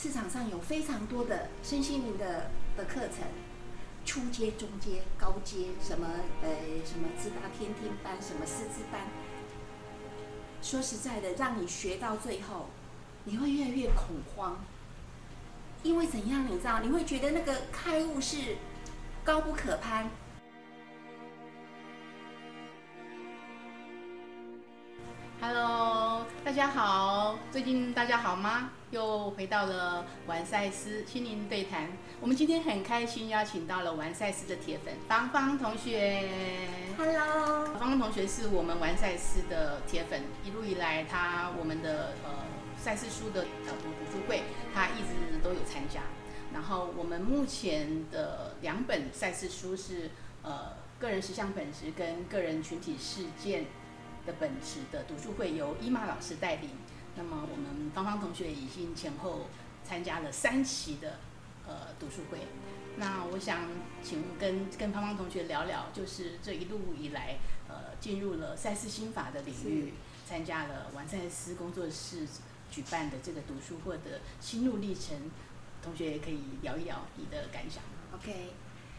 市场上有非常多的身心灵的的课程，初阶、中阶、高阶，什么呃什么自大天听班，什么师资班。说实在的，让你学到最后，你会越来越恐慌，因为怎样？你知道，你会觉得那个开悟是高不可攀。Hello，大家好，最近大家好吗？又回到了玩赛斯心灵对谈。我们今天很开心邀请到了玩赛斯的铁粉芳芳同学。Hello，芳芳同学是我们玩赛斯的铁粉，一路以来他我们的呃赛斯书的呃读读书会，他一直都有参加。然后我们目前的两本赛斯书是呃个人实相本质跟个人群体事件。的本质的读书会由伊玛老师带领，那么我们芳芳同学已经前后参加了三期的呃读书会。那我想请跟跟芳芳同学聊聊，就是这一路以来呃进入了赛斯心法的领域，参加了完赛斯工作室举办的这个读书会的心路历程，同学也可以聊一聊你的感想。OK，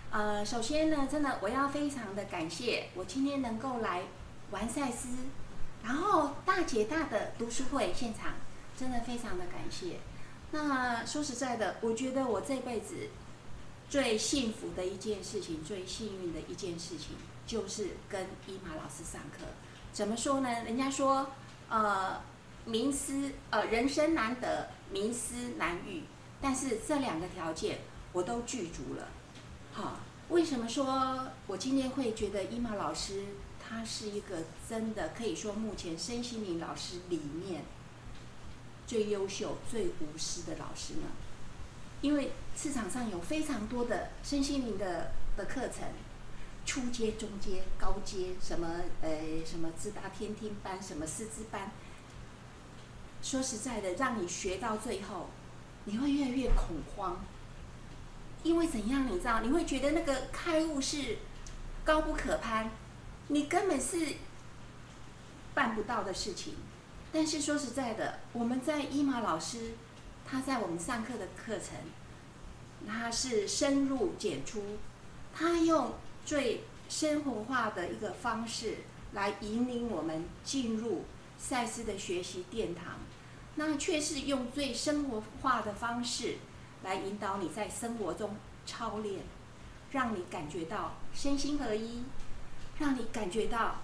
呃，首先呢，真的我要非常的感谢我今天能够来。完赛斯，然后大姐大的读书会现场，真的非常的感谢。那说实在的，我觉得我这辈子最幸福的一件事情，最幸运的一件事情，就是跟伊玛老师上课。怎么说呢？人家说，呃，名师呃，人生难得，名师难遇。但是这两个条件我都具足了。好，为什么说我今天会觉得伊玛老师？他是一个真的可以说目前身心灵老师里面最优秀、最无私的老师呢。因为市场上有非常多的身心灵的的课程，初阶、中阶、高阶，什么呃什么自大天听班，什么师资班。说实在的，让你学到最后，你会越来越恐慌。因为怎样？你知道，你会觉得那个开悟是高不可攀。你根本是办不到的事情，但是说实在的，我们在伊玛老师他在我们上课的课程，他是深入简出，他用最生活化的一个方式来引领我们进入赛斯的学习殿堂，那却是用最生活化的方式来引导你在生活中操练，让你感觉到身心合一。让你感觉到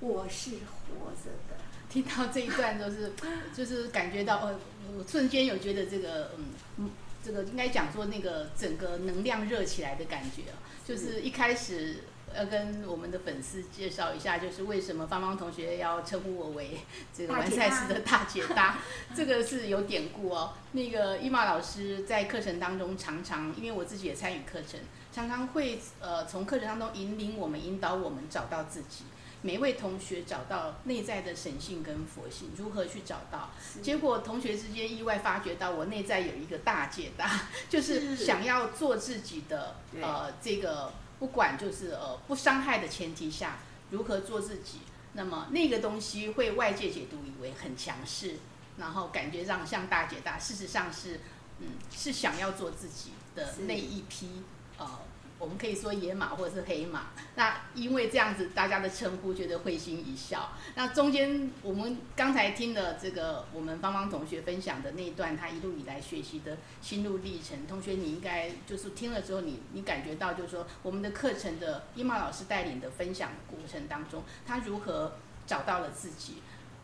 我是活着的。听到这一段都是，就是感觉到，呃，我瞬间有觉得这个，嗯嗯，这个应该讲说那个整个能量热起来的感觉啊，就是一开始要跟我们的粉丝介绍一下，就是为什么芳芳同学要称呼我为这个完赛斯的大姐大，这个是有典故哦。那个伊玛老师在课程当中常常，因为我自己也参与课程。常常会呃从课程当中引领我们、引导我们找到自己。每位同学找到内在的神性跟佛性，如何去找到？结果同学之间意外发觉到，我内在有一个大解答，就是想要做自己的呃这个不管就是呃不伤害的前提下，如何做自己？那么那个东西会外界解读以为很强势，然后感觉上像大解答，事实上是嗯是想要做自己的那一批。呃，我们可以说野马或者是黑马。那因为这样子，大家的称呼觉得会心一笑。那中间我们刚才听了这个，我们芳芳同学分享的那一段，他一路以来学习的心路历程。同学，你应该就是听了之后，你你感觉到就是说，我们的课程的伊玛老师带领的分享过程当中，他如何找到了自己。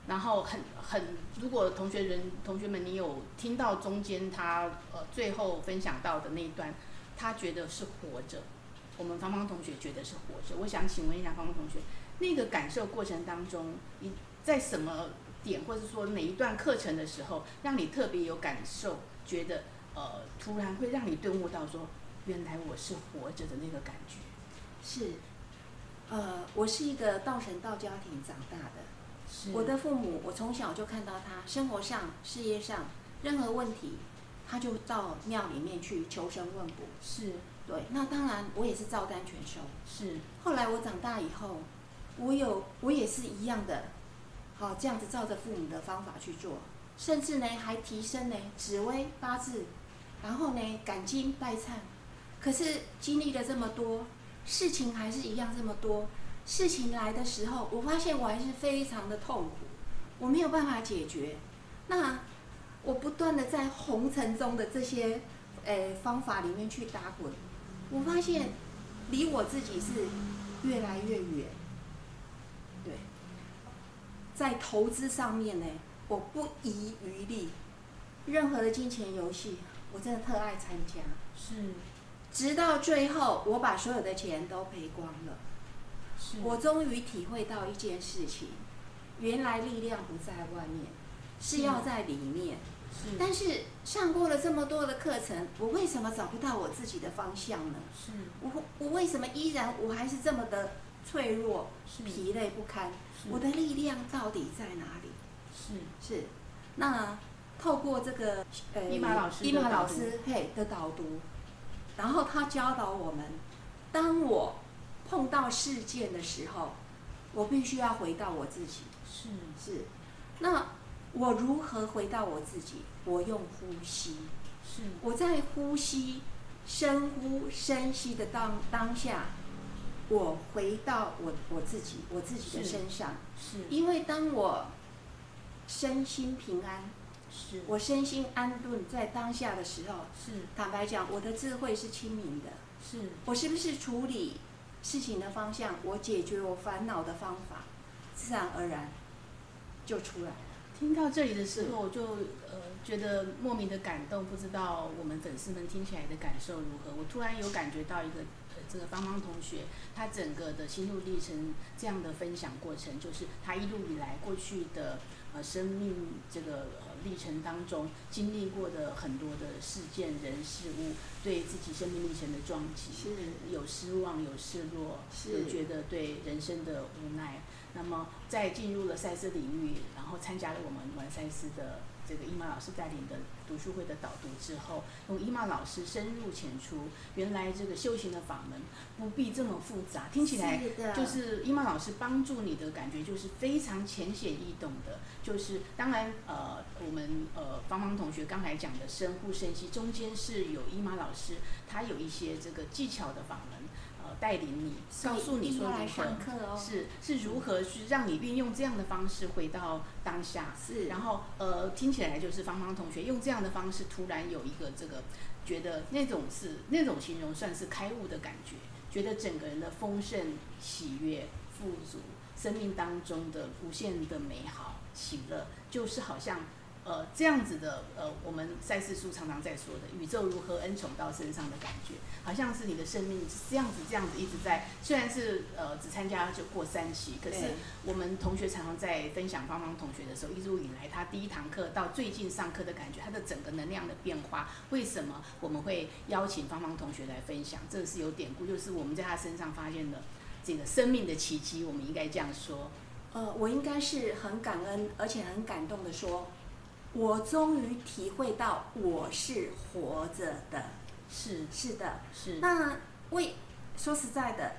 然后很很，如果同学人同学们，你有听到中间他呃最后分享到的那一段。他觉得是活着，我们芳芳同学觉得是活着。我想请问一下芳芳同学，那个感受过程当中，你在什么点，或者说哪一段课程的时候，让你特别有感受，觉得呃，突然会让你顿悟到说，原来我是活着的那个感觉？是，呃，我是一个道神道家庭长大的，是我的父母，我从小就看到他生活上、事业上任何问题。他就到庙里面去求神问卜，是对。那当然，我也是照单全收。是。后来我长大以后，我有我也是一样的，好这样子照着父母的方法去做。甚至呢还提升呢紫薇八字，然后呢感经拜忏。可是经历了这么多，事情还是一样这么多。事情来的时候，我发现我还是非常的痛苦，我没有办法解决。那我不断的在红尘中的这些诶方法里面去打滚，我发现离我自己是越来越远。对，在投资上面呢，我不遗余力，任何的金钱游戏，我真的特爱参加。是，直到最后，我把所有的钱都赔光了。我终于体会到一件事情，原来力量不在外面，是要在里面。是。但是上过了这么多的课程，我为什么找不到我自己的方向呢？是。我我为什么依然我还是这么的脆弱、疲累不堪？我的力量到底在哪里？是是。那透过这个呃伊玛老师伊玛老师嘿的导读，然后他教导我们，当我。碰到事件的时候，我必须要回到我自己。是是，那我如何回到我自己？我用呼吸。是，我在呼吸、深呼、深吸的当当下，我回到我我自己，我自己的身上。是，因为当我身心平安，是我身心安顿在当下的时候，是坦白讲，我的智慧是清明的。是我是不是处理？事情的方向，我解决我烦恼的方法，自然而然就出来了。听到这里的时候，我就呃觉得莫名的感动，不知道我们粉丝们听起来的感受如何。我突然有感觉到一个呃这个芳芳同学，他整个的心路历程这样的分享过程，就是他一路以来过去的呃生命这个。历程当中经历过的很多的事件、人、事物，对自己生命历程的撞击，是有失望、有失落，有觉得对人生的无奈。那么，在进入了赛事领域，然后参加了我们玩赛事的。这个伊玛老师带领的读书会的导读之后，用伊玛老师深入浅出，原来这个修行的法门不必这么复杂，听起来就是伊玛老师帮助你的感觉就是非常浅显易懂的。就是当然，呃，我们呃芳芳同学刚才讲的深呼深吸，中间是有伊玛老师他有一些这个技巧的法门。带领你，告诉你说如何是是如何去让你运用这样的方式回到当下。是，然后呃，听起来就是芳芳同学用这样的方式，突然有一个这个觉得那种是那种形容算是开悟的感觉，觉得整个人的丰盛、喜悦、富足，生命当中的无限的美好、喜乐，就是好像。呃，这样子的，呃，我们赛事书常常在说的，宇宙如何恩宠到身上的感觉，好像是你的生命是这样子，这样子一直在。虽然是呃只参加就过三期，可是我们同学常常在分享芳芳同学的时候，一路以来他第一堂课到最近上课的感觉，他的整个能量的变化，为什么我们会邀请芳芳同学来分享？这是有典故，就是我们在他身上发现了这个生命的奇迹，我们应该这样说。呃，我应该是很感恩，而且很感动的说。我终于体会到我是活着的，是是的，是。那为说实在的，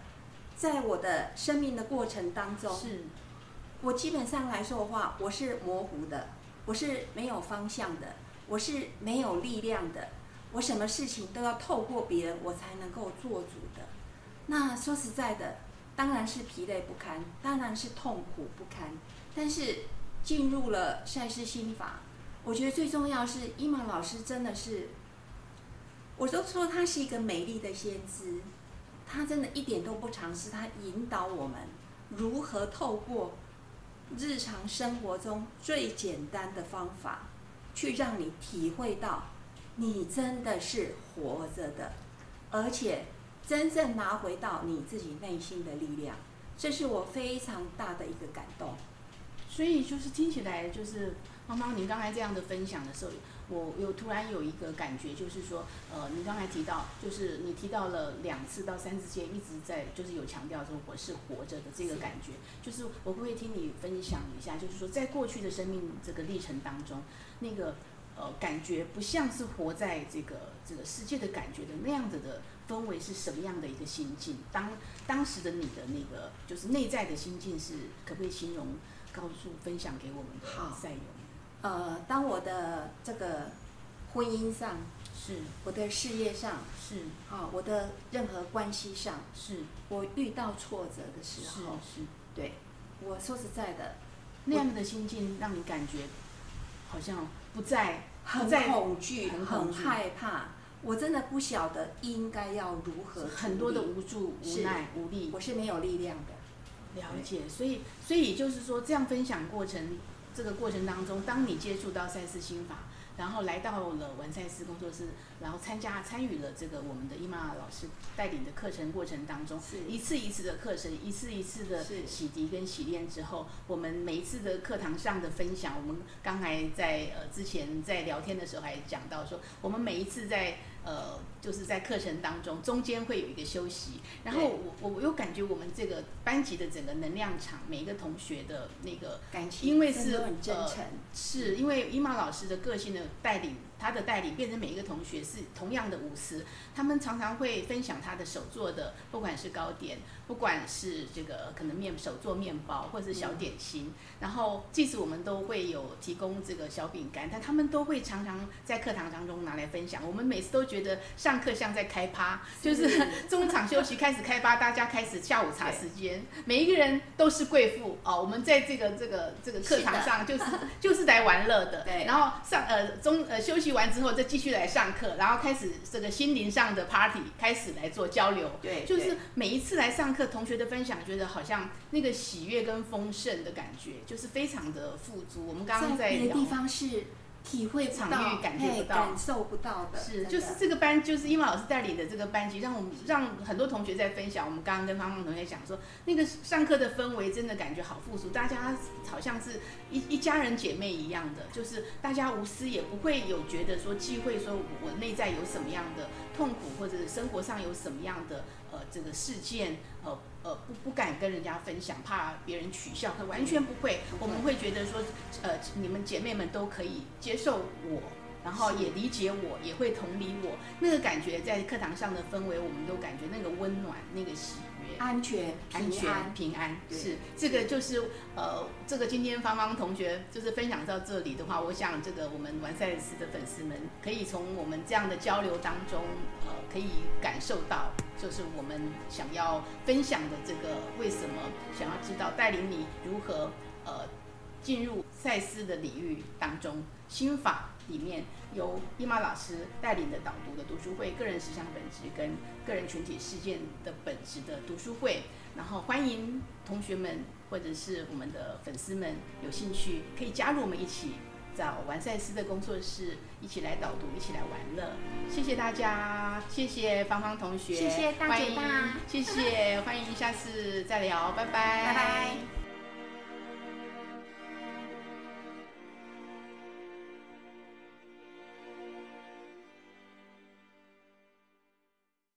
在我的生命的过程当中，是，我基本上来说的话，我是模糊的，我是没有方向的，我是没有力量的，我什么事情都要透过别人我才能够做主的。那说实在的，当然是疲累不堪，当然是痛苦不堪。但是进入了赛事心法。我觉得最重要是伊玛老师真的是，我都说他是一个美丽的先知，他真的一点都不尝试，他引导我们如何透过日常生活中最简单的方法，去让你体会到你真的是活着的，而且真正拿回到你自己内心的力量，这是我非常大的一个感动。所以就是听起来就是。芳芳，您刚才这样的分享的时候，我有突然有一个感觉，就是说，呃，你刚才提到，就是你提到了两次到三次间，一直在就是有强调说我是活着的这个感觉，就是我会听你分享一下，就是说在过去的生命这个历程当中，那个呃感觉不像是活在这个这个世界的感觉的那样子的氛围是什么样的一个心境？当当时的你的那个就是内在的心境是可不可以形容告诉分享给我们的赛友？呃，当我的这个婚姻上，是。我的事业上，是。啊，我的任何关系上，是。我遇到挫折的时候，是，对，我说实在的，那样的心境让你感觉好像不在很恐惧，很害怕，我真的不晓得应该要如何很多的无助、无奈、无力。我是没有力量的。了解，所以所以就是说，这样分享过程这个过程当中，当你接触到赛斯心法，然后来到了文赛斯工作室，然后参加参与了这个我们的伊玛老师带领的课程过程当中，是。一次一次的课程，一次一次的洗涤跟洗练之后，我们每一次的课堂上的分享，我们刚才在呃之前在聊天的时候还讲到说，我们每一次在呃就是在课程当中中间会有一个休息，然后我我我又感觉我们这个班级的整个能量场，每一个同学的那个感情，因为是很真呃诚，是因为伊玛老师的个性的带领，他的代理变成每一个同学是同样的无私，他们常常会分享他的手做的，不管是糕点，不管是这个可能面手做面包或者是小点心，然后即使我们都会有提供这个小饼干，但他们都会常常在课堂当中拿来分享。我们每次都觉得上课像在开趴，就是是 中场休息开始开趴，大家开始下午茶时间，每一个人都是贵妇哦。我们在这个这个这个课堂上就是 就是来玩乐的，对然后上呃中呃休息完之后再继续来上课，然后开始这个心灵上的 party 开始来做交流。对，就是每一次来上课，同学的分享，觉得好像那个喜悦跟丰盛的感觉，就是非常的富足。我们刚刚在聊别的地方是体会不场到，域感觉不到感受不到的，是，就是这个班，就是英文老师带领的这个班级，让我们让很多同学在分享。我们刚刚跟芳芳同学讲说，那个上课的氛围真的感觉好富足，大家好像是一 一家人姐妹一样的，就是大家无私，也不会有觉得说忌讳说我内在有什么样的痛苦，或者是生活上有什么样的呃这个事件，呃呃不不敢跟人家分享，怕别人取笑，可完全不会，不会我们会觉得说，呃你们姐妹们都可以接受我。然后也理解我，也会同理我，那个感觉在课堂上的氛围，我们都感觉那个温暖，那个喜悦。安全、安全平安，平安对是这个就是呃，这个今天芳芳同学就是分享到这里的话，我想这个我们完赛斯的粉丝们可以从我们这样的交流当中，呃，可以感受到，就是我们想要分享的这个为什么想要知道带领你如何呃进入赛斯的领域当中，心法里面由伊玛老师带领的导读的读书会，个人实相本质跟个人群体事件的本质的读书会，然后欢迎同学们或者是我们的粉丝们有兴趣可以加入我们一起找完赛斯的工作室，一起来导读，一起来玩乐。谢谢大家，谢谢芳芳同学，谢谢大欢迎姐大，谢谢，欢迎下次再聊，拜拜，拜拜。